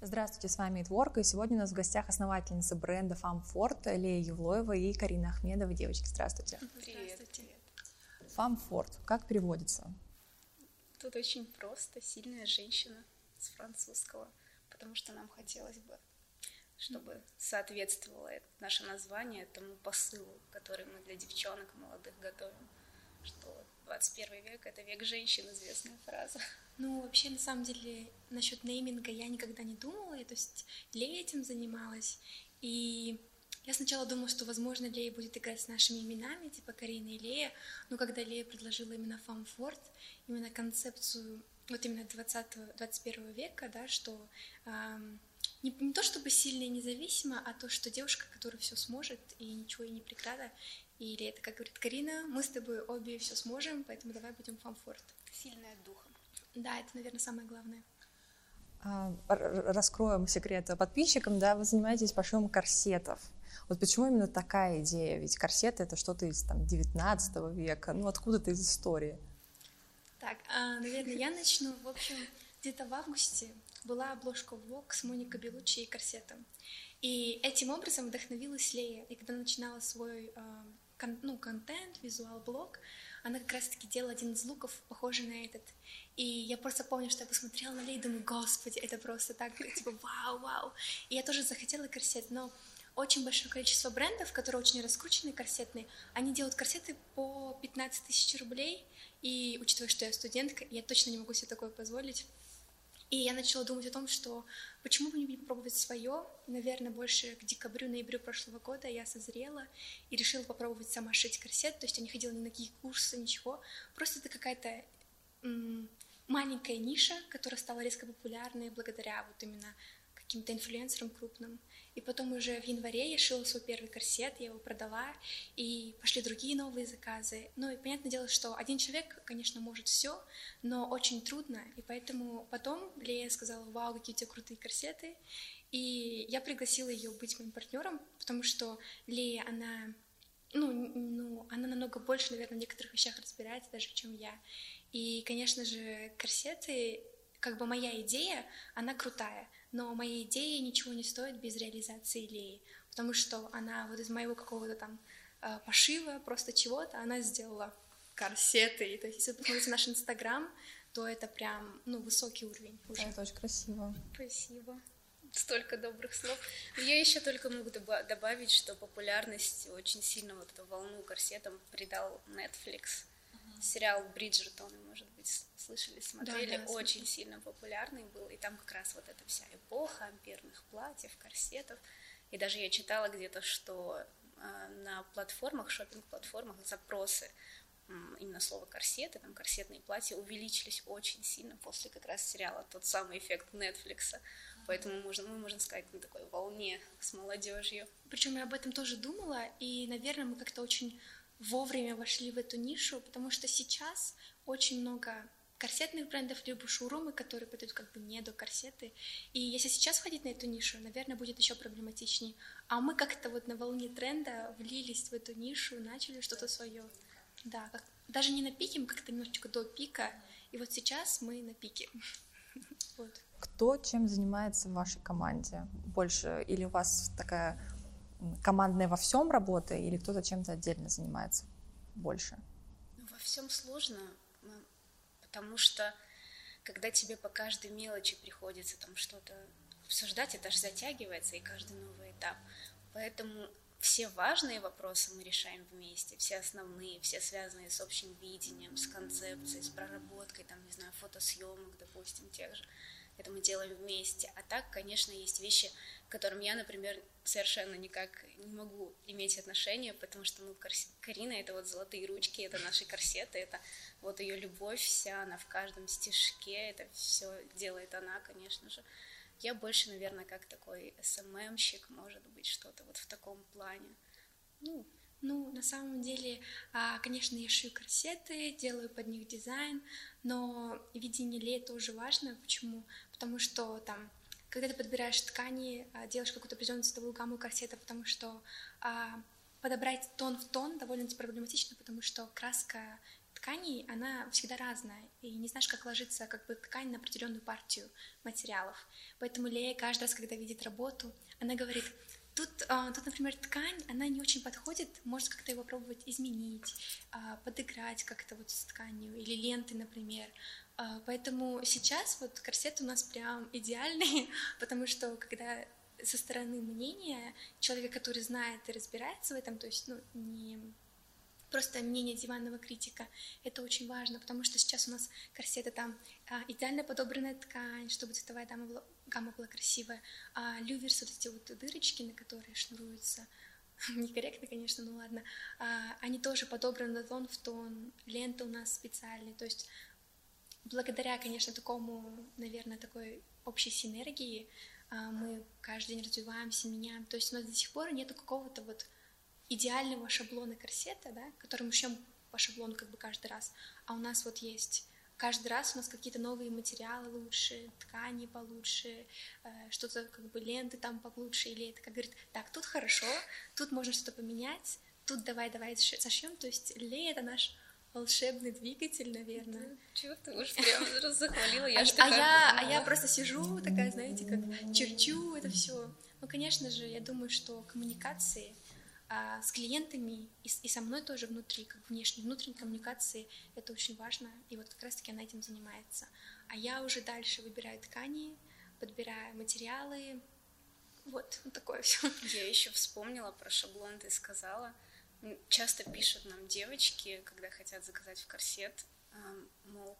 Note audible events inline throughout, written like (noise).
Здравствуйте, с вами Итворка, и сегодня у нас в гостях основательница бренда Фамфорт Лея Евлоева и Карина Ахмедова. Девочки, здравствуйте. Привет. Фамфорт, как переводится? Тут очень просто, сильная женщина с французского, потому что нам хотелось бы, чтобы соответствовало наше название тому посылу, который мы для девчонок молодых готовим, что 21 век — это век женщин, известная фраза. Ну, вообще, на самом деле, насчет нейминга я никогда не думала, я, то есть Лея этим занималась, и я сначала думала, что, возможно, Лея будет играть с нашими именами, типа Карина и Лея, но когда Лея предложила именно Фамфорт, именно концепцию вот именно 20-21 века, да, что эм, не, не то чтобы сильно и независимо, а то, что девушка, которая все сможет и ничего ей не преграда, или это, как говорит Карина, мы с тобой обе все сможем, поэтому давай будем Фамфорт. Сильная духом. Да, это, наверное, самое главное. А, раскроем секрет подписчикам, да, вы занимаетесь пошивом корсетов. Вот почему именно такая идея? Ведь корсеты это что-то из там 19 века, ну откуда-то из истории. Так, а, наверное, я начну. В общем, где-то в августе была обложка Vogue с Моникой Белучи и корсетом. И этим образом вдохновилась Лея. И когда начинала свой а, кон, ну, контент, визуал-блог, она как раз-таки делала один из луков, похожий на этот. И я просто помню, что я посмотрела на Лею и думаю, господи, это просто так, (laughs) типа, вау, вау. И я тоже захотела корсет, но очень большое количество брендов, которые очень раскрученные, корсетные, они делают корсеты по 15 тысяч рублей, и учитывая, что я студентка, я точно не могу себе такое позволить. И я начала думать о том, что почему бы не попробовать свое. Наверное, больше к декабрю-ноябрю прошлого года я созрела и решила попробовать сама шить корсет. То есть я не ходила ни на какие курсы, ничего. Просто это какая-то маленькая ниша, которая стала резко популярной благодаря вот именно каким-то инфлюенсерам крупным. И потом уже в январе я шила свой первый корсет, я его продала, и пошли другие новые заказы. Ну и понятное дело, что один человек, конечно, может все, но очень трудно, и поэтому потом Лея сказала, вау, какие у тебя крутые корсеты, и я пригласила ее быть моим партнером, потому что Лея, она ну, ну, она намного больше, наверное, в некоторых вещах разбирается даже, чем я. И, конечно же, корсеты, как бы моя идея, она крутая, но моя идея ничего не стоит без реализации Леи, потому что она вот из моего какого-то там э, пошива, просто чего-то, она сделала корсеты. И, то есть, если вы посмотрите наш Инстаграм, то это прям, ну, высокий уровень уже. это очень красиво. Спасибо. Столько добрых слов. Я еще только могу добавить, что популярность очень сильно вот эту волну корсетам придал Netflix. Сериал Бриджертон, может быть, слышали, смотрели, да, да, очень сильно популярный был, и там как раз вот эта вся эпоха амперных платьев, корсетов, и даже я читала где-то, что э, на платформах, шопинг-платформах запросы именно слово корсеты, там корсетные платья увеличились очень сильно после как раз сериала «Тот самый эффект Netflix». Поэтому можно, мы можем сказать на такой волне с молодежью. Причем я об этом тоже думала, и, наверное, мы как-то очень вовремя вошли в эту нишу, потому что сейчас очень много корсетных брендов, либо шоурумы, которые подают как бы не до корсеты. И если сейчас входить на эту нишу, наверное, будет еще проблематичнее. А мы как-то вот на волне тренда влились в эту нишу, начали что-то свое. Да, как, даже не на пике, мы как-то немножечко до пика. И вот сейчас мы на пике. (laughs) Кто чем занимается в вашей команде? Больше или у вас такая командная во всем работа, или кто-то чем-то отдельно занимается больше? Ну, во всем сложно потому что когда тебе по каждой мелочи приходится там что-то обсуждать, это же затягивается, и каждый новый этап. Поэтому все важные вопросы мы решаем вместе, все основные, все связанные с общим видением, с концепцией, с проработкой, там, не знаю, фотосъемок, допустим, тех же это мы делаем вместе. А так, конечно, есть вещи, к которым я, например, совершенно никак не могу иметь отношения, потому что, ну, Карина — это вот золотые ручки, это наши корсеты, это вот ее любовь вся, она в каждом стишке, это все делает она, конечно же. Я больше, наверное, как такой СММщик, может быть, что-то вот в таком плане. Ну, на самом деле, а, конечно, я шью корсеты, делаю под них дизайн, но видение ли тоже важно. Почему? Потому что там, когда ты подбираешь ткани, а, делаешь какую-то определенную цветовую гамму корсета, потому что а, подобрать тон в тон довольно проблематично, потому что краска тканей, она всегда разная, и не знаешь, как ложится как бы ткань на определенную партию материалов. Поэтому Лея каждый раз, когда видит работу, она говорит, тут, а, тут, например, ткань, она не очень подходит, может как-то его пробовать изменить, а, подыграть как-то вот с тканью, или ленты, например. А, поэтому сейчас вот корсет у нас прям (laughs) идеальный, потому что когда со стороны мнения человека, который знает и разбирается в этом, то есть, ну, не просто мнение диванного критика. Это очень важно, потому что сейчас у нас корсеты там а, идеально подобранная ткань, чтобы цветовая гамма была, гамма была красивая, а люверс, вот эти вот дырочки, на которые шнуруются, (laughs) некорректно, конечно, ну ладно, а, они тоже подобраны тон в тон, лента у нас специальная, то есть благодаря, конечно, такому, наверное, такой общей синергии а, мы каждый день развиваемся, меняем, то есть у нас до сих пор нету какого-то вот идеального шаблона корсета, да, который мы шьем по шаблону как бы каждый раз, а у нас вот есть каждый раз у нас какие-то новые материалы лучше, ткани получше, э, что-то как бы ленты там получше, или это как говорит, так, тут хорошо, тут можно что-то поменять, тут давай, давай сошьем, то есть лей это наш волшебный двигатель, наверное. Чего ты уж прям (laughs) захвалила, я а, а я, а я просто сижу такая, знаете, как черчу это все. Ну, конечно же, я думаю, что коммуникации а с клиентами и, и со мной тоже внутри, как внешней, внутренней коммуникации, это очень важно, и вот как раз-таки она этим занимается. А я уже дальше выбираю ткани, подбираю материалы, вот, вот такое все. (laughs) Я еще вспомнила про шаблон, ты сказала. Часто пишут нам девочки, когда хотят заказать в корсет, мол,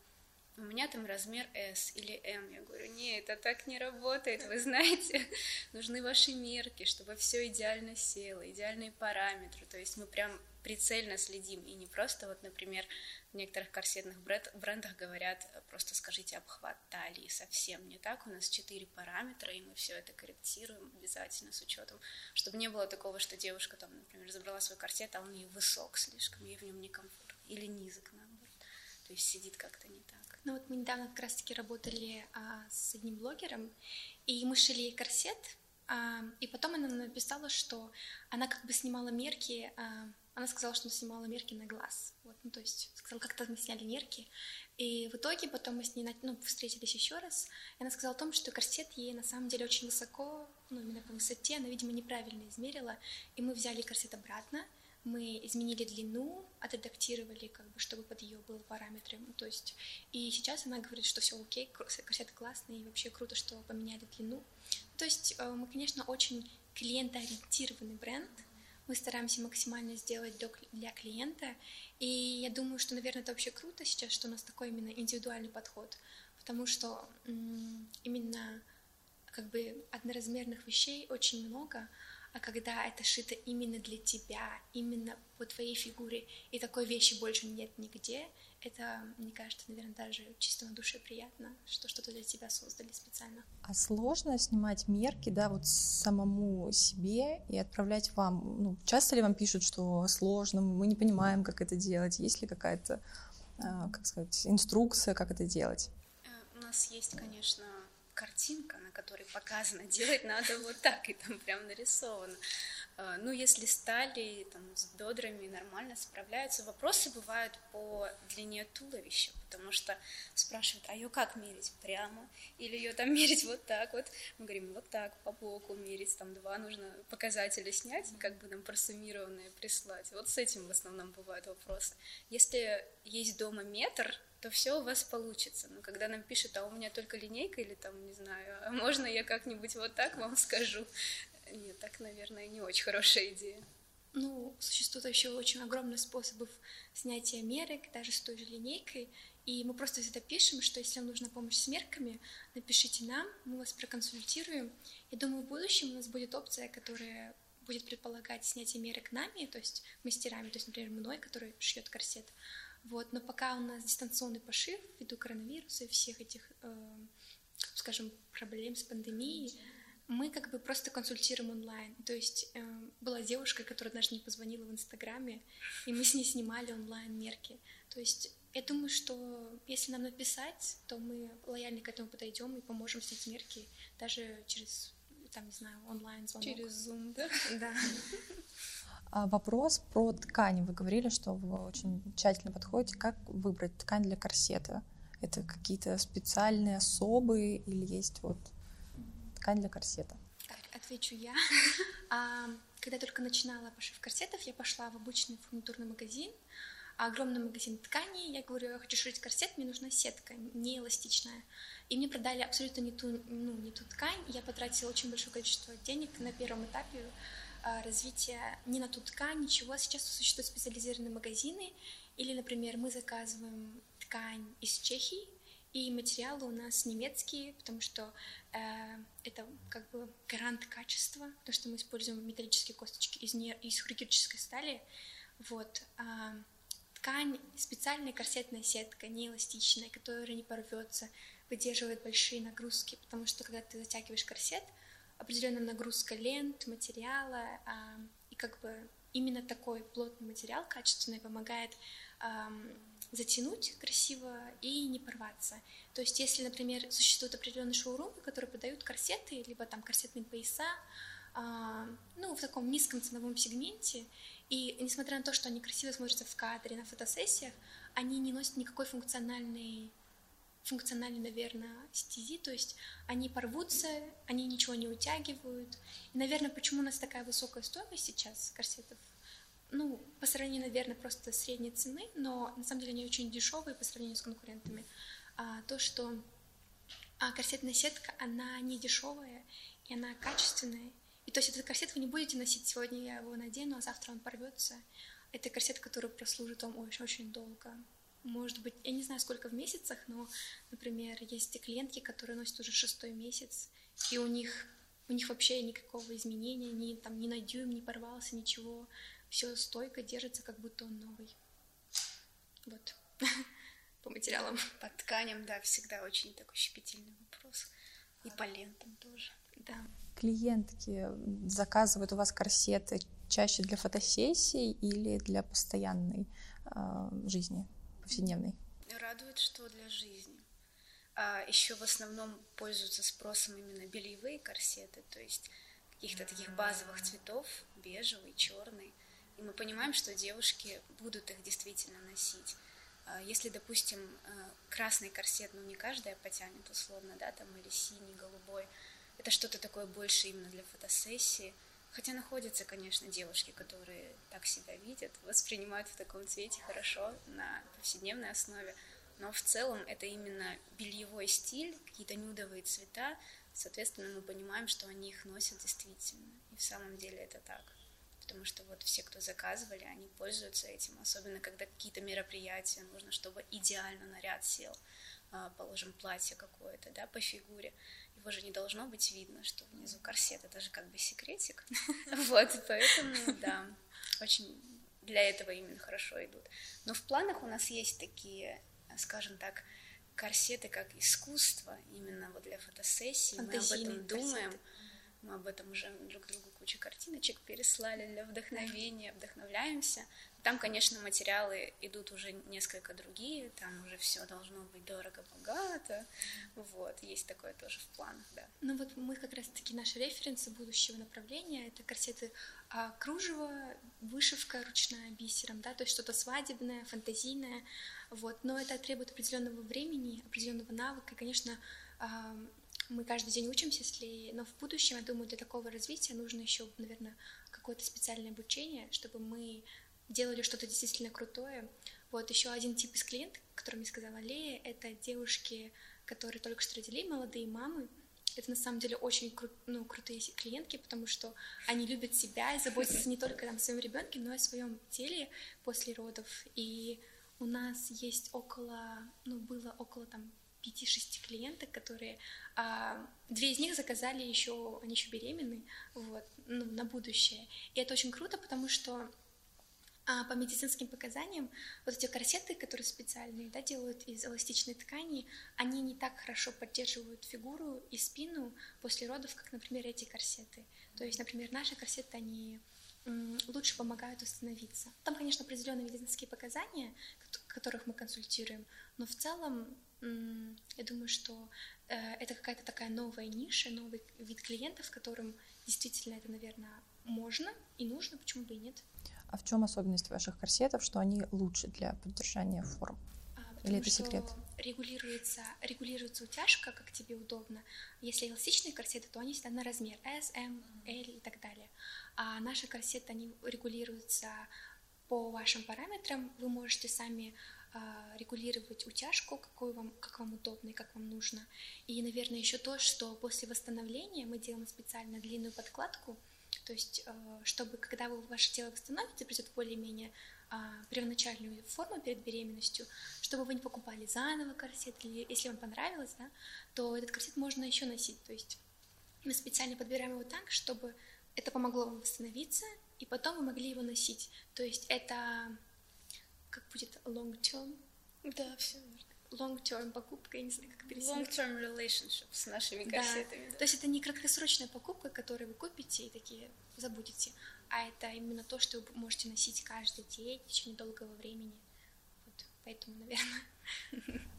у меня там размер S или M. Я говорю, не, это так не работает, вы знаете, (laughs) нужны ваши мерки, чтобы все идеально село, идеальные параметры. То есть мы прям прицельно следим, и не просто вот, например, в некоторых корсетных брендах говорят, просто скажите обхват талии, совсем не так, у нас четыре параметра, и мы все это корректируем обязательно с учетом, чтобы не было такого, что девушка там, например, забрала свой корсет, а он ей высок слишком, ей в нем некомфортно, или низок, наоборот, то есть сидит как-то не так. Ну вот мы недавно как раз-таки работали а, с одним блогером, и мы шили ей корсет, а, и потом она написала, что она как бы снимала мерки, а, она сказала, что она снимала мерки на глаз, вот, ну то есть сказала, как-то мы сняли мерки, и в итоге потом мы с ней ну, встретились еще раз, и она сказала о том, что корсет ей на самом деле очень высоко, ну именно по высоте, она, видимо, неправильно измерила, и мы взяли корсет обратно, мы изменили длину, отредактировали, как бы, чтобы под ее был параметры. То есть, и сейчас она говорит, что все окей, корсет классный, и вообще круто, что поменяли длину. То есть, э, мы, конечно, очень клиентоориентированный бренд, мы стараемся максимально сделать для клиента, и я думаю, что, наверное, это вообще круто сейчас, что у нас такой именно индивидуальный подход, потому что именно как бы одноразмерных вещей очень много, а когда это шито именно для тебя, именно по твоей фигуре, и такой вещи больше нет нигде, это, мне кажется, наверное, даже чисто на душе приятно, что что-то для тебя создали специально. А сложно снимать мерки, да, вот самому себе и отправлять вам? Ну, часто ли вам пишут, что сложно, мы не понимаем, как это делать? Есть ли какая-то, а, как сказать, инструкция, как это делать? Э, у нас есть, конечно, картинка, на которой показано, (laughs) делать надо вот так, и там прям нарисовано. А, ну, если стали там, с бедрами нормально справляются, вопросы бывают по длине туловища, потому что спрашивают, а ее как мерить? Прямо? Или ее там (laughs) мерить вот так вот? Мы говорим, вот так, по боку мерить, там два нужно показатели снять, как бы нам просуммированные прислать. Вот с этим в основном бывают вопросы. Если есть дома метр, то все у вас получится. Но когда нам пишут, а у меня только линейка или там, не знаю, а можно я как-нибудь вот так вам скажу? Нет, так, наверное, не очень хорошая идея. Ну, существует еще очень огромное способов снятия мерок, даже с той же линейкой. И мы просто всегда пишем, что если вам нужна помощь с мерками, напишите нам, мы вас проконсультируем. Я думаю, в будущем у нас будет опция, которая будет предполагать снятие мерок нами, то есть мастерами, то есть, например, мной, который шьет корсет. Вот, но пока у нас дистанционный пошив ввиду коронавируса и всех этих, э, скажем, проблем с пандемией, мы как бы просто консультируем онлайн. То есть э, была девушка, которая даже не позвонила в Инстаграме, и мы с ней снимали онлайн мерки. То есть я думаю, что если нам написать, то мы лояльно к этому подойдем и поможем снять мерки даже через, там, не знаю, онлайн звонок. Через Zoom, да? Да. (laughs) А вопрос про ткань. Вы говорили, что вы очень тщательно подходите. Как выбрать ткань для корсета? Это какие-то специальные особые или есть вот ткань для корсета? Так, отвечу я. (laughs) А, когда только начинала пошив корсетов, я пошла в обычный фурнитурный магазин, огромный магазин тканей. Я говорю, я хочу шить корсет, мне нужна сетка, не эластичная. И мне продали абсолютно не ту, ну, не ту ткань. Я потратила очень большое количество денег на первом этапе а, развития не на ту ткань, ничего. Сейчас существуют специализированные магазины. Или, например, мы заказываем ткань из Чехии, и материалы у нас немецкие, потому что э, это как бы гарант качества, то, что мы используем металлические косточки из, не, из хирургической стали. Вот. А, ткань, специальная корсетная сетка, не эластичная, которая не порвется, выдерживает большие нагрузки, потому что когда ты затягиваешь корсет, определенная нагрузка лент, материала, а, и как бы именно такой плотный материал качественный помогает затянуть красиво и не порваться. То есть, если, например, существуют определенные шоурумы, которые подают корсеты, либо там корсетные пояса, а, ну, в таком низком ценовом сегменте, и несмотря на то, что они красиво смотрятся в кадре, на фотосессиях, они не носят никакой функциональной функциональной, наверное, стези, то есть они порвутся, они ничего не утягивают. И, наверное, почему у нас такая высокая стоимость сейчас корсетов ну, по сравнению, наверное, просто средней цены, но на самом деле они очень дешевые по сравнению с конкурентами. А, то, что а, корсетная сетка, она не дешевая, и она качественная. И то есть этот корсет вы не будете носить сегодня, я его надену, а завтра он порвется. Это корсет, который прослужит вам очень-очень долго. Может быть, я не знаю, сколько в месяцах, но, например, есть клиентки, которые носят уже шестой месяц, и у них у них вообще никакого изменения, ни, там, ни на дюйм не порвался, ничего все стойко держится, как будто он новый. Вот. (laughs) По материалам. По тканям, да, всегда очень такой щепетильный вопрос. И по лентам тоже. Да. Клиентки заказывают у вас корсеты чаще для фотосессий или для постоянной э, жизни, повседневной? Радует, что для жизни. А еще в основном пользуются спросом именно бельевые корсеты, то есть каких-то таких базовых цветов, бежевый, черный. И мы понимаем, что девушки будут их действительно носить. А если, допустим, э, красный корсет, ну не каждая потянет условно, да, там, или синий, голубой, это что-то такое больше именно для фотосессии. Хотя находятся, конечно, девушки, которые так себя видят, воспринимают в таком цвете хорошо на повседневной основе. Но в целом это именно бельевой стиль, какие-то нюдовые цвета. Соответственно, мы понимаем, что они их носят действительно. И в самом деле это так потому что вот все, кто заказывали, они пользуются этим, особенно когда какие-то мероприятия, нужно, чтобы идеально наряд сел, положим, платье какое-то, да, по фигуре, его же не должно быть видно, что внизу корсет, это же как бы секретик, (laughs) вот, поэтому, да, очень для этого именно хорошо идут. Но в планах у нас есть такие, скажем так, корсеты как искусство, именно вот для фотосессии, мы об этом думаем, мы об этом уже друг другу кучу картиночек переслали для вдохновения, вдохновляемся. Там, конечно, материалы идут уже несколько другие, там уже все должно быть дорого-богато. Вот, есть такое тоже в планах, да. Ну вот мы как раз-таки наши референсы будущего направления, это корсеты а, кружево, вышивка ручная бисером, да, то есть что-то свадебное, фантазийное, вот, но это требует определенного времени, определенного навыка, и, конечно, а, мы каждый день учимся Леей, но в будущем, я думаю, для такого развития нужно еще, наверное, какое-то специальное обучение, чтобы мы делали что-то действительно крутое. Вот еще один тип из клиентов, который мне сказала Лея, это девушки, которые только что родили, молодые мамы. Это на самом деле очень кру- ну, крутые клиентки, потому что они любят себя и заботятся не только там, о своем ребенке, но и о своем теле после родов. И у нас есть около, ну, было около там 5-6 клиенток, которые а, две из них заказали еще, они еще беременны, вот, ну, на будущее. И это очень круто, потому что а, по медицинским показаниям вот эти корсеты, которые специальные, да, делают из эластичной ткани, они не так хорошо поддерживают фигуру и спину после родов, как, например, эти корсеты. То есть, например, наши корсеты, они лучше помогают установиться. Там, конечно, определенные медицинские показания, которых мы консультируем, но в целом Я думаю, что э, это какая-то такая новая ниша, новый вид клиентов, которым действительно это, наверное, можно и нужно, почему бы и нет. А в чем особенность ваших корсетов, что они лучше для поддержания форм? А, Или это секрет? Регулируется, регулируется утяжка, как тебе удобно. Если эластичные корсеты, то они всегда на размер S, M, L и так далее. А наши корсеты, они регулируются по вашим параметрам. Вы можете сами а, регулировать утяжку, какой вам, как вам удобно и как вам нужно. И, наверное, еще то, что после восстановления мы делаем специально длинную подкладку, то есть, а, чтобы когда вы, ваше тело восстановится, придет более-менее а, первоначальную форму перед беременностью, чтобы вы не покупали заново корсет, или если вам понравилось, да, то этот корсет можно еще носить. То есть мы специально подбираем его так, чтобы это помогло вам восстановиться, и потом вы могли его носить. То есть это как будет long term. Да, все верно. Long term покупка, я не знаю, как перевести. Long term relationship с нашими корсетами. Да. Да. То есть это не краткосрочная покупка, которую вы купите и такие забудете, а это именно то, что вы можете носить каждый день в течение долгого времени. Вот, поэтому, наверное.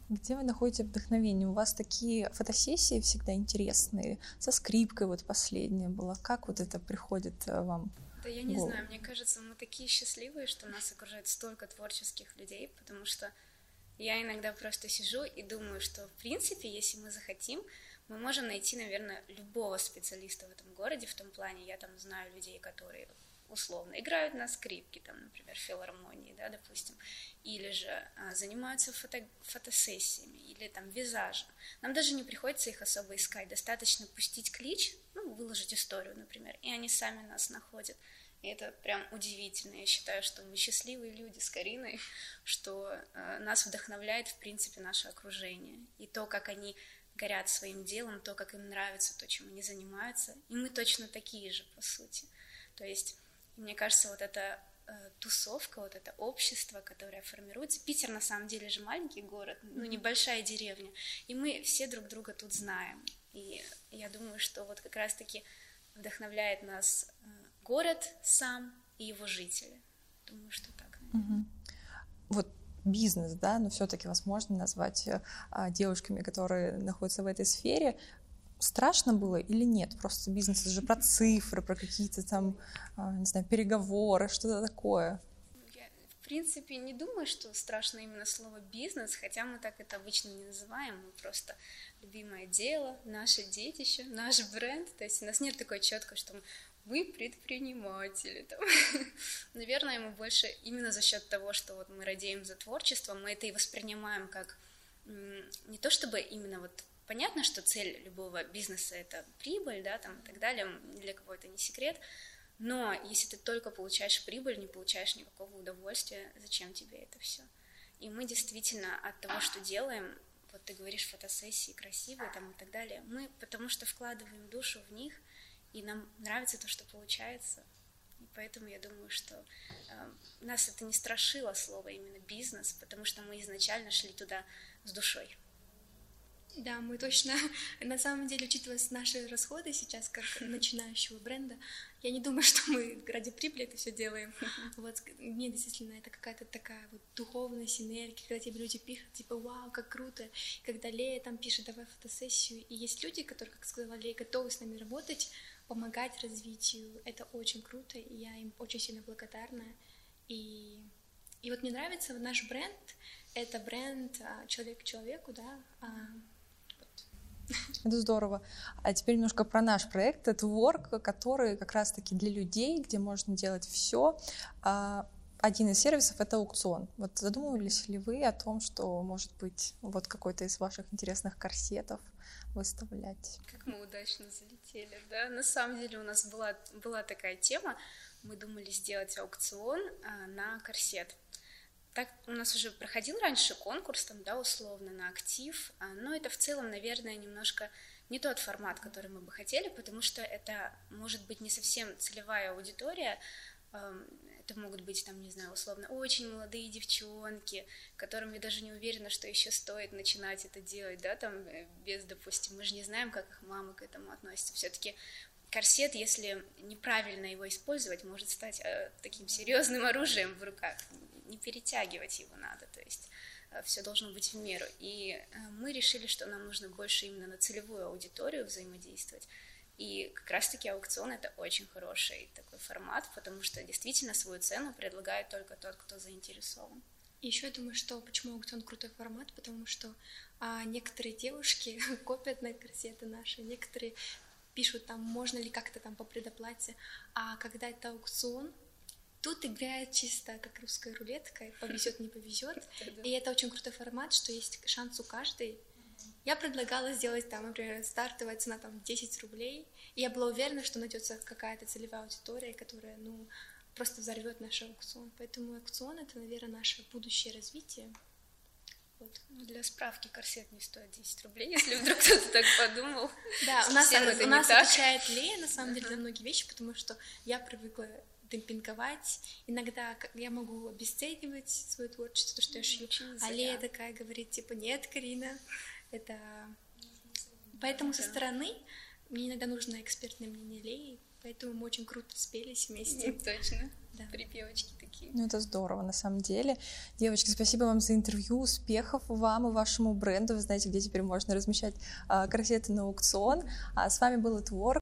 Где вы находите вдохновение? У вас такие фотосессии всегда интересные, со скрипкой вот последняя была. Как вот это приходит э, вам? Да я не знаю, мне кажется, мы такие счастливые, что нас окружает столько творческих людей, потому что я иногда просто сижу и думаю, что в принципе, если мы захотим, мы можем найти, наверное, любого специалиста в этом городе, в том плане, я там знаю людей, которые условно играют на скрипке, там, например, филармонии, да, допустим, или же а, занимаются фото фотосессиями, или там визажем. Нам даже не приходится их особо искать, достаточно пустить клич, ну, выложить историю, например, и они сами нас находят. И это прям удивительно. Я считаю, что мы счастливые люди с Кариной, (laughs) что э, нас вдохновляет, в принципе, наше окружение. И то, как они горят своим делом, то, как им нравится то, чем они занимаются. И мы точно такие же, по сути. То есть, мне кажется, вот эта э, тусовка, вот это общество, которое формируется. Питер, на самом деле, же маленький город, ну, небольшая деревня. И мы все друг друга тут знаем. И я думаю, что вот как раз-таки вдохновляет нас э, город сам и его жители. Думаю, что так. Угу. Вот бизнес, да, но все-таки возможно назвать а, девушками, которые находятся в этой сфере. Страшно было или нет? Просто бизнес это же про цифры, про какие-то там, а, не знаю, переговоры, что-то такое. Я, в принципе, не думаю, что страшно именно слово бизнес, хотя мы так это обычно не называем, мы просто любимое дело, наше детище, наш бренд. То есть у нас нет такой четко, что мы предприниматели. Там. (laughs) Наверное, мы больше именно за счет того, что вот мы радеем за творчество, мы это и воспринимаем как не то чтобы именно вот понятно, что цель любого бизнеса это прибыль, да, там и так далее, для кого это не секрет, но если ты только получаешь прибыль, не получаешь никакого удовольствия, зачем тебе это все? И мы действительно от того, что делаем, вот ты говоришь фотосессии красивые там и так далее, мы потому что вкладываем душу в них, и нам нравится то, что получается. И поэтому я думаю, что э, нас это не страшило слово именно бизнес, потому что мы изначально шли туда с душой. Да, мы точно, (laughs) на самом деле, учитывая наши расходы сейчас, как (laughs) начинающего бренда, я не думаю, (laughs) что мы ради прибыли это все делаем. Вот, мне действительно это какая-то такая вот духовная синергия, когда тебе люди пишут, типа, вау, как круто, когда Лея там пишет, давай фотосессию, и есть люди, которые, как сказала Лея, готовы с нами работать, помогать развитию, это очень круто, и я им очень сильно благодарна, и, и вот мне нравится наш бренд, это бренд а, человек к человеку, да, а, (laughs) это здорово. А теперь немножко про наш проект. Это Work, который как раз-таки для людей, где можно делать все. А, один из сервисов — это аукцион. Вот задумывались ли вы о том, что, может быть, вот какой-то из ваших интересных корсетов выставлять? Как мы удачно залетели, да? На самом деле у нас была, была такая тема. Мы думали сделать аукцион а, на корсет так у нас уже проходил раньше конкурс, там, да, условно, на актив, а, но это в целом, наверное, немножко не тот формат, который мы бы хотели, потому что это может быть не совсем целевая аудитория, это могут быть, там, не знаю, условно, очень молодые девчонки, которым я даже не уверена, что еще стоит начинать это делать, да, там, э, без, допустим, мы же не знаем, как их мамы к этому относятся. Все-таки корсет, если неправильно его использовать, может стать э, таким серьезным оружием в руках не перетягивать его надо, то есть э, все должно быть в меру. И э, мы решили, что нам нужно больше именно на целевую аудиторию взаимодействовать. И как раз-таки аукцион это очень хороший такой формат, потому что действительно свою цену предлагает только тот, кто заинтересован. Еще я думаю, что почему аукцион крутой формат, потому что а, некоторые девушки (laughs) копят на корсеты наши, некоторые пишут там, можно ли как-то там по предоплате, а когда это аукцион, тут играет чисто как русская рулетка, повезет, не повезет, (laughs) и это очень крутой формат, что есть шанс у каждой. Я предлагала сделать там, например, стартовая цена там 10 рублей, и я была уверена, что найдется какая-то целевая аудитория, которая, ну, просто взорвет наш аукцион. Поэтому аукцион это, наверное, наше будущее развитие. Вот. Ну, для справки корсет не стоит 10 рублей, (laughs) если вдруг кто-то так подумал. Да, у нас, это у нас отвечает Лея, на самом деле, для многих вещей, потому что я привыкла демпинговать. Иногда я могу обесценивать свое творчество, то, что я шью. А Лея такая говорит, типа, нет, Карина, это... Поэтому со стороны мне иногда нужно экспертное мнение Леи, Поэтому мы очень круто спелись вместе. (laughs) Точно. Да. Припевочки такие. Ну, это здорово, на самом деле. Девочки, спасибо вам за интервью, успехов вам и вашему бренду. Вы знаете, где теперь можно размещать а, корсеты на аукцион. А с вами был Творк.